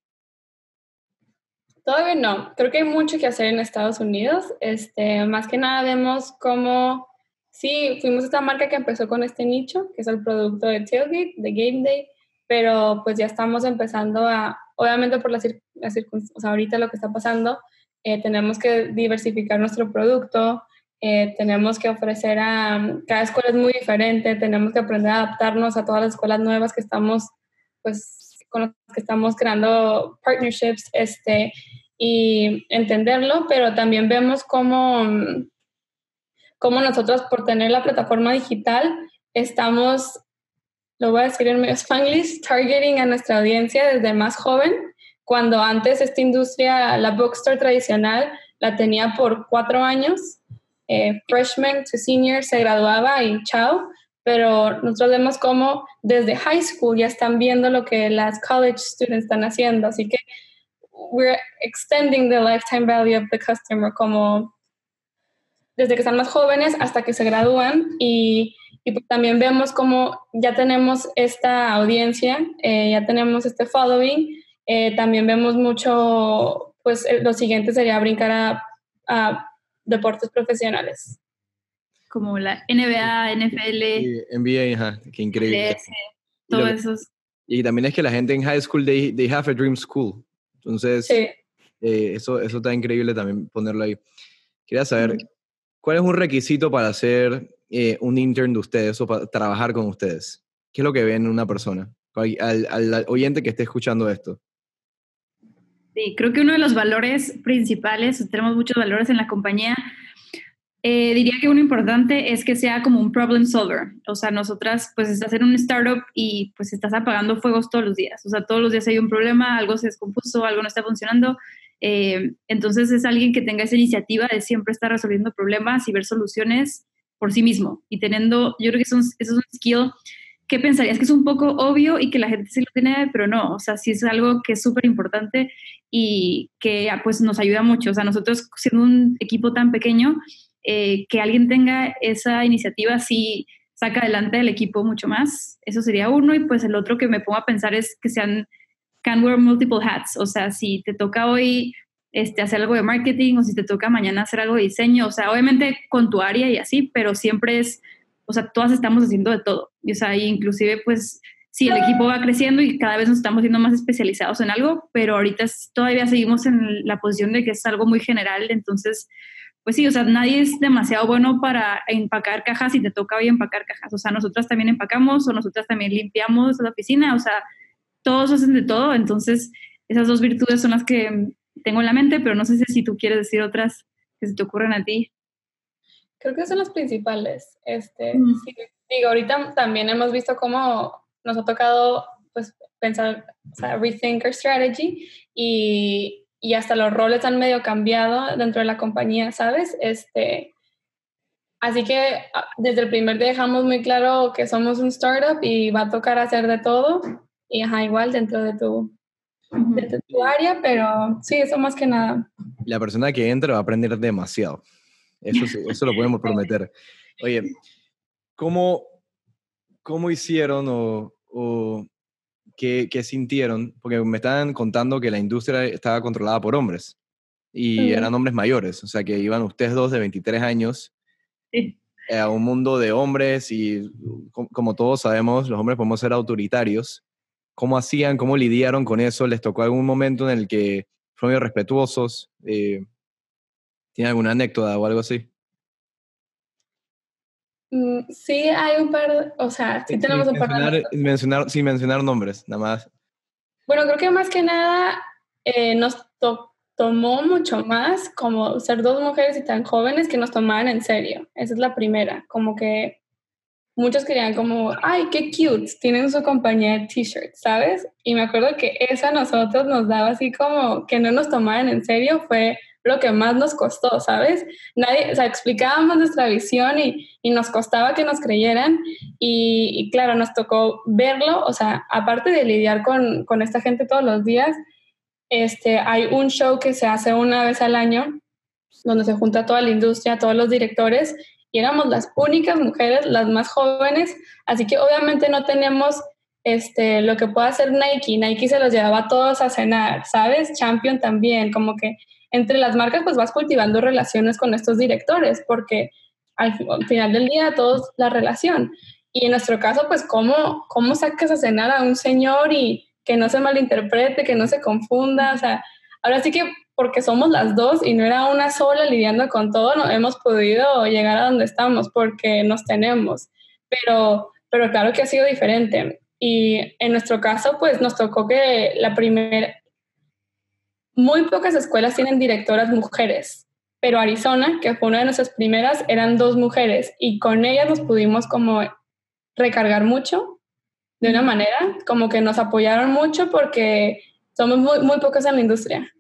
Todavía no, creo que hay mucho que hacer en Estados Unidos. Este, más que nada vemos cómo, sí, fuimos esta marca que empezó con este nicho, que es el producto de Tailgate, de Game Day, pero pues ya estamos empezando a, obviamente por las, circunstancias, o sea, ahorita lo que está pasando, eh, tenemos que diversificar nuestro producto, eh, tenemos que ofrecer a, cada escuela es muy diferente, tenemos que aprender a adaptarnos a todas las escuelas nuevas que estamos, pues, con las que estamos creando partnerships, este, y entenderlo, pero también vemos cómo, cómo nosotros por tener la plataforma digital estamos lo voy a decir en medio spanglish, targeting a nuestra audiencia desde más joven, cuando antes esta industria, la bookstore tradicional, la tenía por cuatro años, eh, freshman to senior se graduaba y chao, pero nosotros vemos cómo desde high school ya están viendo lo que las college students están haciendo, así que we're extending the lifetime value of the customer como desde que están más jóvenes hasta que se gradúan y y pues también vemos cómo ya tenemos esta audiencia, eh, ya tenemos este following, eh, también vemos mucho, pues lo siguiente sería brincar a, a deportes profesionales. Como la NBA, NFL. NBA, ajá, qué increíble. todo eso. Y también es que la gente en high school, they, they have a dream school. Entonces, sí. eh, eso, eso está increíble también ponerlo ahí. Quería saber, ¿cuál es un requisito para ser eh, un intern de ustedes o para trabajar con ustedes? ¿Qué es lo que ven en una persona? Al, al, oyente que esté escuchando esto. Sí, creo que uno de los valores principales, tenemos muchos valores en la compañía, eh, diría que uno importante es que sea como un problem solver. O sea, nosotras, pues estás en un startup y pues estás apagando fuegos todos los días. O sea, todos los días hay un problema, algo se descompuso, algo no está funcionando. Eh, entonces es alguien que tenga esa iniciativa de siempre estar resolviendo problemas y ver soluciones por sí mismo y teniendo, yo creo que eso es, un skill que pensarías que es un poco obvio y que la gente sí lo tiene, pero no, o sea, sí es algo que es súper importante y que pues nos ayuda mucho. O sea, nosotros siendo un equipo tan pequeño, eh, que alguien tenga esa iniciativa sí saca adelante el equipo mucho más. Eso sería uno y pues el otro que me pongo a pensar es que sean, can wear multiple hats. O sea, si te toca hoy este, hacer algo de marketing o si te toca mañana hacer algo de diseño, o sea, obviamente con tu área y así, pero siempre es, o sea, todas estamos haciendo de todo. Y, o sea, inclusive pues sí, el equipo va creciendo y cada vez nos estamos siendo más especializados en algo, pero ahorita todavía seguimos en la posición de que es algo muy general, entonces, pues sí, o sea, nadie es demasiado bueno para empacar cajas y te toca hoy empacar cajas. O sea, nosotras también empacamos o nosotras también limpiamos la oficina, o sea, todos hacen de todo, entonces esas dos virtudes son las que tengo en la mente, pero no sé si tú quieres decir otras que se te ocurren a ti. Creo que son las principales. Este, mm. sí, digo, ahorita también hemos visto cómo nos ha tocado pues, pensar, o sea, rethink our strategy y, y hasta los roles han medio cambiado dentro de la compañía, ¿sabes? Este, Así que ah, desde el primer día dejamos muy claro que somos un startup y va a tocar hacer de todo. Y ajá, igual dentro de tu, de tu área, pero sí, eso más que nada. La persona que entra va a aprender demasiado. Eso, eso lo podemos prometer. Oye, ¿cómo, cómo hicieron o, o qué, qué, sintieron? Porque me estaban contando que la industria estaba controlada por hombres y eran hombres mayores, o sea que iban ustedes dos de 23 años a un mundo de hombres y como todos sabemos, los hombres podemos ser autoritarios. ¿Cómo hacían? ¿Cómo lidiaron con eso? ¿Les tocó algún momento en el que fueron respetuosos? Eh, ¿Tiene alguna anécdota o algo así? Mm, sí, hay un par, o sea, sí tenemos un par de... Mencionar, sin mencionar nombres, nada más. Bueno, creo que más que nada eh, nos tomó mucho más como ser dos mujeres y tan jóvenes que nos tomaban en serio. Esa es la primera, como que muchos querían como, ay, qué cute, tienen su compañía de t-shirts, ¿sabes? Y me acuerdo que eso a nosotros nos daba así como que no nos tomaran en serio, fue lo que más nos costó, ¿sabes? Nadie, o sea, explicábamos nuestra visión y, y nos costaba que nos creyeran y, y, claro, nos tocó verlo, o sea, aparte de lidiar con, con esta gente todos los días, este, hay un show que se hace una vez al año donde se junta toda la industria, todos los directores y éramos las únicas mujeres, las más jóvenes, así que obviamente no tenemos este, lo que pueda hacer Nike. Nike se los llevaba a todos a cenar, ¿sabes? Champion también, como que entre las marcas pues vas cultivando relaciones con estos directores, porque al, final del día todos la relación. Y en nuestro caso, pues, ¿cómo, cómo sacas a cenar a un señor y que no se malinterprete, que no se confunda? O sea, ahora sí que porque somos las dos y no era una sola lidiando con todo, no hemos podido llegar a donde estamos porque nos tenemos. Pero, pero claro que ha sido diferente. Y en nuestro caso, pues nos tocó que la primera, muy pocas escuelas tienen directoras mujeres, pero Arizona, que fue una de nuestras primeras, eran dos mujeres y con ellas nos pudimos como recargar mucho de una manera, como que nos apoyaron mucho porque somos muy, muy pocas en la industria.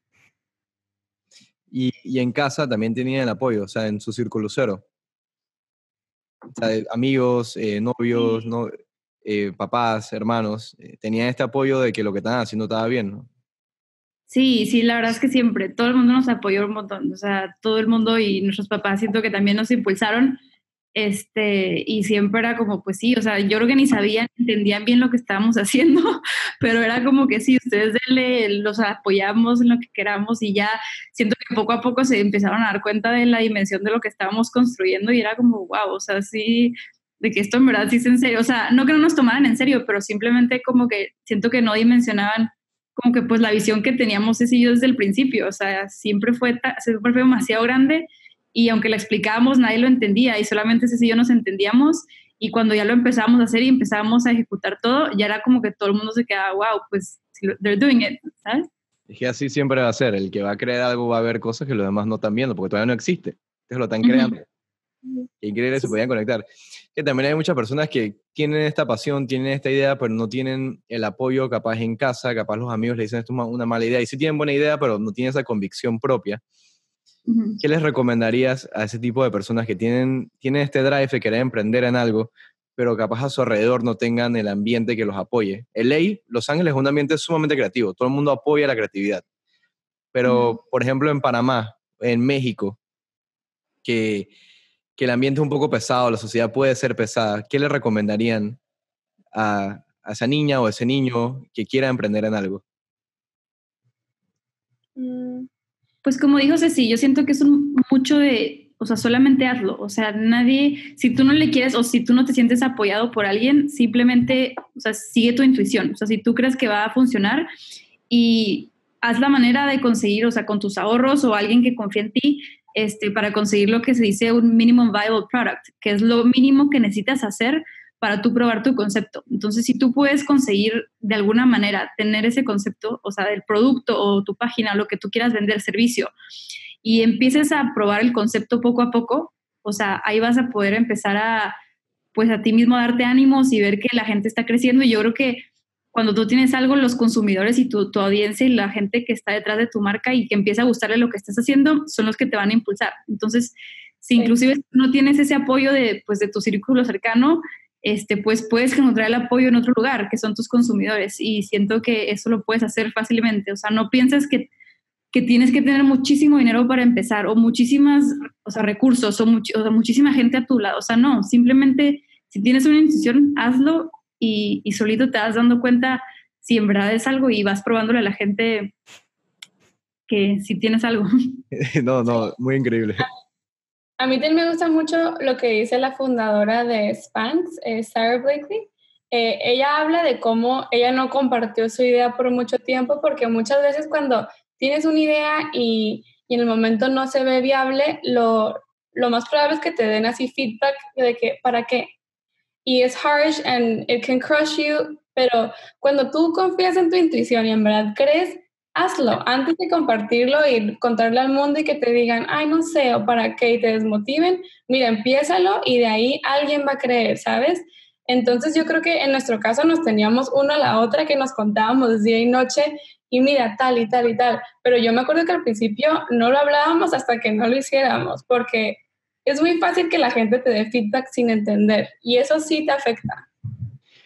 Y, y, en casa también tenían el apoyo, o sea, en su círculo cero. O sea, amigos, eh, novios, no, eh, papás, hermanos, eh, tenían este apoyo de que lo que estaban haciendo estaba bien, ¿no? Sí, sí, la verdad es que siempre, todo el mundo nos apoyó un montón, o sea, todo el mundo y nuestros papás siento que también nos impulsaron, este, y siempre era como, pues sí, o sea, yo creo que ni sabían, entendían bien lo que estábamos haciendo, pero era como que sí, ustedes denle, los apoyamos en lo que queramos y ya siento que poco a poco se empezaron a dar cuenta de la dimensión de lo que estábamos construyendo y era como, wow, o sea, sí, de que esto en verdad sí es en serio, o sea, no que no nos tomaran en serio, pero simplemente como que siento que no dimensionaban como que pues la visión que teníamos yo desde el principio, o sea, siempre fue, siempre fue demasiado grande y aunque la explicábamos nadie lo entendía y solamente ese y yo nos entendíamos y cuando ya lo empezamos a hacer y empezamos a ejecutar todo, ya era como que todo el mundo se quedaba, wow, pues they're doing it, ¿sabes? Es que así siempre va a ser, el que va a creer algo va a ver cosas que los demás no están viendo porque todavía no existe, entonces lo están creando. Increíble, se podían conectar. Que también hay muchas personas que tienen esta pasión, tienen esta idea, pero no tienen el apoyo capaz en casa, capaz los amigos le dicen esto es una mala idea, y sí tienen buena idea, pero no tienen esa convicción propia. ¿Qué les recomendarías a ese tipo de personas que tienen, tienen este drive de querer emprender en algo, pero capaz a su alrededor no tengan el ambiente que los apoye? El LA, Los Ángeles es un ambiente sumamente creativo, todo el mundo apoya la creatividad. Pero, por ejemplo, en Panamá, en México, que que el ambiente es un poco pesado, la sociedad puede ser pesada, ¿qué le recomendarían a, esa niña o a ese niño que quiera emprender en algo? Mm, pues como dijo Ceci, yo siento que es mucho de, o sea, solamente hazlo. O sea, nadie, si tú no le quieres o si tú no te sientes apoyado por alguien, simplemente, o sea, sigue tu intuición. O sea, si tú crees que va a funcionar y haz la manera de conseguir, o sea, con tus ahorros o alguien que confíe en ti, este, para conseguir lo que se dice un minimum viable product, que es lo mínimo que necesitas hacer para tú probar tu concepto. Entonces, si tú puedes conseguir de alguna manera tener ese concepto, o sea, del producto o tu página, lo que tú quieras vender, servicio, y empieces a probar el concepto poco a poco, o sea, ahí vas a poder empezar a, pues a ti mismo darte ánimos y ver que la gente está creciendo. Y yo creo que cuando tú tienes algo, los consumidores y tu, tu, audiencia y la gente que está detrás de tu marca y que empieza a gustarle lo que estás haciendo son los que te van a impulsar. Entonces, Si inclusive no tienes ese apoyo de, pues, de tu círculo cercano, este, pues puedes encontrar el apoyo en otro lugar, que son tus consumidores. Y siento que eso lo puedes hacer fácilmente. O sea, no pienses que, que tienes que tener muchísimo dinero para empezar o muchísimas o sea, recursos o, o sea, muchísima gente a tu lado. O sea, no, simplemente si tienes una institución, hazlo y, y solito te vas dando cuenta si en verdad es algo y vas probándole a la gente que si tienes algo. No, no, muy increíble. A mí también me gusta mucho lo que dice la fundadora de Spanx, eh, Sarah Blakely. Eh, ella habla de cómo ella no compartió su idea por mucho tiempo porque muchas veces cuando tienes una idea y, y en el momento no se ve viable, lo, lo más probable es que te den así feedback de que, ¿para qué? Y es harsh and it can crush you, pero cuando tú confías en tu intuición y en verdad crees, hazlo antes de compartirlo y contarle al mundo y que te digan, ay, no sé, o para que te desmotiven. Mira, empiézalo y de ahí alguien va a creer, ¿sabes? Entonces yo creo que en nuestro caso nos teníamos una a la otra que nos contábamos día y noche y mira, tal y tal y tal. Pero yo me acuerdo que al principio no lo hablábamos hasta que no lo hiciéramos, porque es muy fácil que la gente te dé feedback sin entender y eso sí te afecta.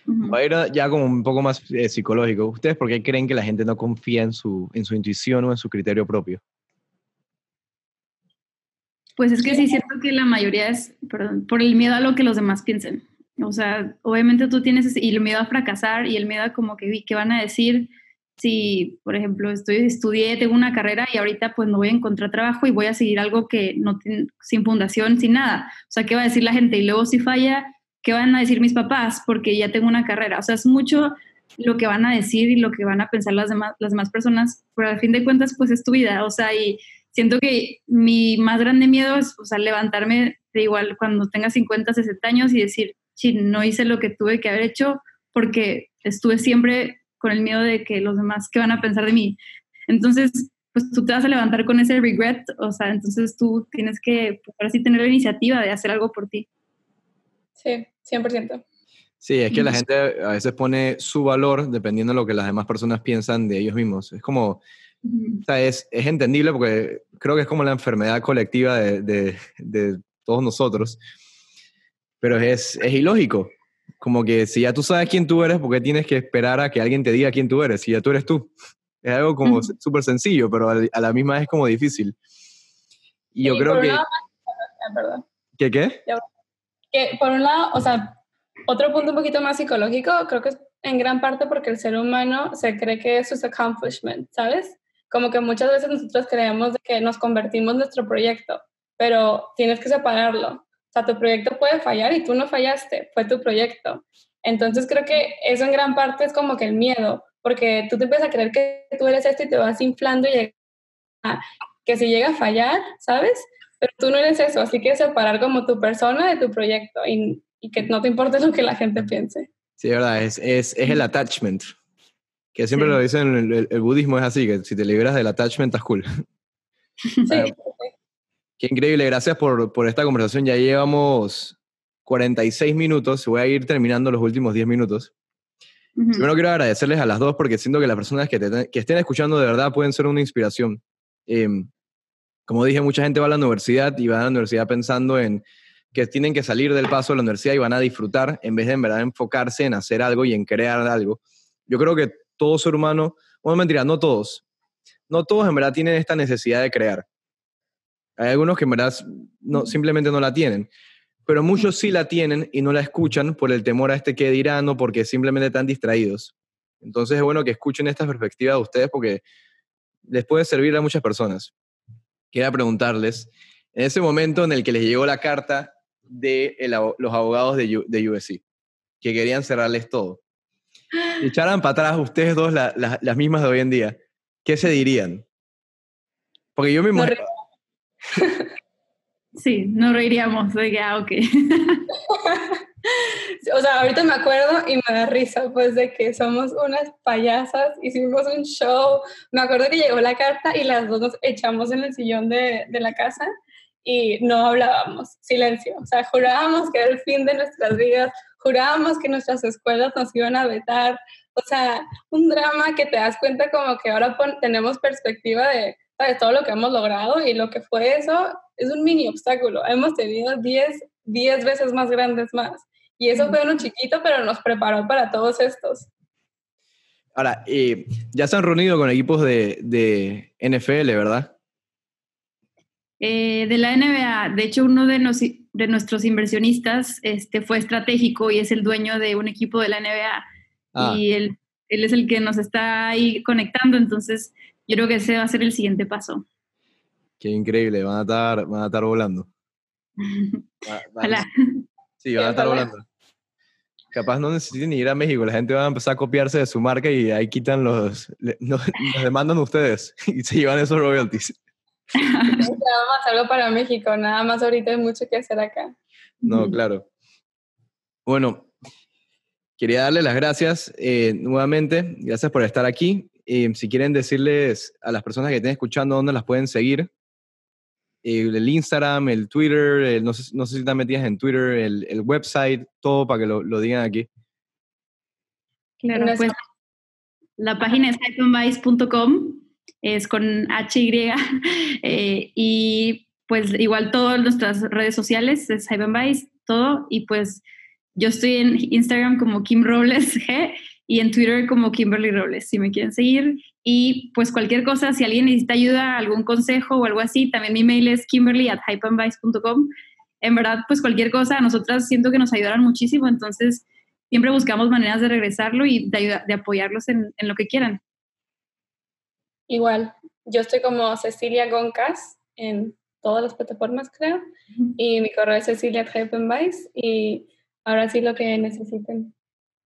Va a ir ya como un poco más eh, psicológico. ¿Ustedes por qué creen que la gente no confía en su, en su intuición o en su criterio propio? Pues es que sí siento que la mayoría es perdón, por el miedo a lo que los demás piensen. O sea, obviamente tú tienes y el miedo a fracasar y el miedo a como que qué van a decir si, por ejemplo, estoy estudié, tengo una carrera y ahorita pues no voy a encontrar trabajo y voy a seguir algo que no tiene, sin fundación, sin nada. O sea, ¿qué va a decir la gente? Y luego si falla, ¿qué van a decir mis papás? Porque ya tengo una carrera. O sea, es mucho lo que van a decir y lo que van a pensar las demás, las demás personas, pero al fin de cuentas, pues es tu vida. O sea, y siento que mi más grande miedo es, o sea, levantarme de igual cuando tenga 50, 60 años y decir, sí, no hice lo que tuve que haber hecho porque estuve siempre con el miedo de que los demás, ¿qué van a pensar de mí? Entonces, pues tú te vas a levantar con ese regret, o sea, entonces tú tienes que, pues, ahora sí, tener la iniciativa de hacer algo por ti. Sí, 100%. Sí, es que la gente a veces pone su valor dependiendo de lo que las demás personas piensan de ellos mismos. Es como, o sea, es, es, entendible porque creo que es como la enfermedad colectiva de, de, de todos nosotros, pero es, es, ilógico. Como que si ya tú sabes quién tú eres, ¿por qué tienes que esperar a que alguien te diga quién tú eres? Si ya tú eres tú. Es algo como súper sencillo, pero a la misma vez es como difícil. Y yo creo que... ¿Qué qué? Por un lado, o sea, otro punto un poquito más psicológico, creo que es en gran parte porque el ser humano se cree que es sus accomplishment, ¿sabes? Como que muchas veces nosotros creemos que nos convertimos en nuestro proyecto, pero tienes que separarlo. O sea, tu proyecto puede fallar y tú no fallaste, fue tu proyecto. Entonces creo que eso en gran parte es como que el miedo, porque tú te empiezas a creer que tú eres esto y te vas inflando y que si llega a fallar, ¿sabes? Pero tú no eres eso, así que separar como tu persona de tu proyecto y y que no te importe lo que la gente piense. Sí, verdad, es, es, es el attachment. Que siempre lo dicen, el, el, budismo es así, que si te liberas del attachment, estás cool. Sí. Qué increíble, gracias por, por esta conversación. Ya llevamos 46 minutos, voy a ir terminando los últimos 10 minutos. Uh -huh. Primero quiero agradecerles a las dos porque siento que las personas que, te, que estén escuchando de verdad pueden ser una inspiración. Eh, como dije, mucha gente va a la universidad y va a la universidad pensando en que tienen que salir del paso de la universidad y van a disfrutar en vez de en verdad enfocarse en hacer algo y en crear algo. Yo creo que todo ser humano, bueno, mentira, no todos, no todos en verdad tienen esta necesidad de crear. Hay algunos que en verdad no, simplemente no la tienen, pero muchos sí la tienen y no la escuchan por el temor a este que dirán o porque simplemente están distraídos. Entonces es bueno que escuchen esta perspectiva de ustedes porque les puede servir a muchas personas. Quería preguntarles, en ese momento en el que les llegó la carta de el, los abogados de, de USC, que querían cerrarles todo. Si echaran para atrás ustedes dos la, la, las mismas de hoy en día, ¿qué se dirían? Porque yo me imagino... Sí, nos reiríamos de que, ah, ok. o sea, ahorita me acuerdo y me da risa, pues, de que somos unas payasas, hicimos un show. Me acuerdo que llegó la carta y las dos nos echamos en el sillón de, de la casa y no hablábamos, silencio. O sea, jurábamos que era el fin de nuestras vidas, jurábamos que nuestras escuelas nos iban a vetar. O sea, un drama que te das cuenta como que ahora tenemos perspectiva de, ¿sabes? Todo lo que hemos logrado y lo que fue eso es un mini obstáculo. Hemos tenido 10, 10 veces más grandes más. Y eso fue uno chiquito, pero nos preparó para todos estos. Ahora, eh, ya se han reunido con equipos de, de NFL, ¿verdad? Eh, de la NBA. De hecho, uno de, nos, de, nuestros inversionistas este, fue estratégico y es el dueño de un equipo de la NBA. Ah. Y él, él es el que nos está ahí conectando, entonces yo creo que ese va a ser el siguiente paso. Qué increíble, van a estar, van a estar volando. Ojalá. Sí, van a estar volando. Capaz no necesiten ni ir a México, la gente va a empezar a copiarse de su marca y ahí quitan los, los, demandan ustedes y se llevan esos royalties. Vamos a hacerlo para México, nada más ahorita hay mucho que hacer acá. No, claro. Bueno, quería darle las gracias eh, nuevamente, gracias por estar aquí. Eh, si quieren decirles a las personas que estén escuchando dónde las pueden seguir, el Instagram, el Twitter, no, sé, no, sé, si están metidas en Twitter, el, el website, todo para que lo, lo, digan aquí. Claro, pues la página es hypenvice.com, es con HY, eh, y pues igual todas nuestras redes sociales es Hypenvice, todo, y pues yo estoy en Instagram como Kim Robles G y en Twitter como Kimberly Robles, si me quieren seguir. Y pues cualquier cosa, si alguien necesita ayuda, algún consejo o algo así, también mi mail es kimberly at hypeandvice.com. En verdad, pues cualquier cosa, a nosotras siento que nos ayudarán muchísimo, entonces siempre buscamos maneras de regresarlo y de, de apoyarlos en, en, lo que quieran. Igual, yo estoy como Cecilia Goncas en todas las plataformas, creo, y mi correo es cecilia at y ahora sí lo que necesiten.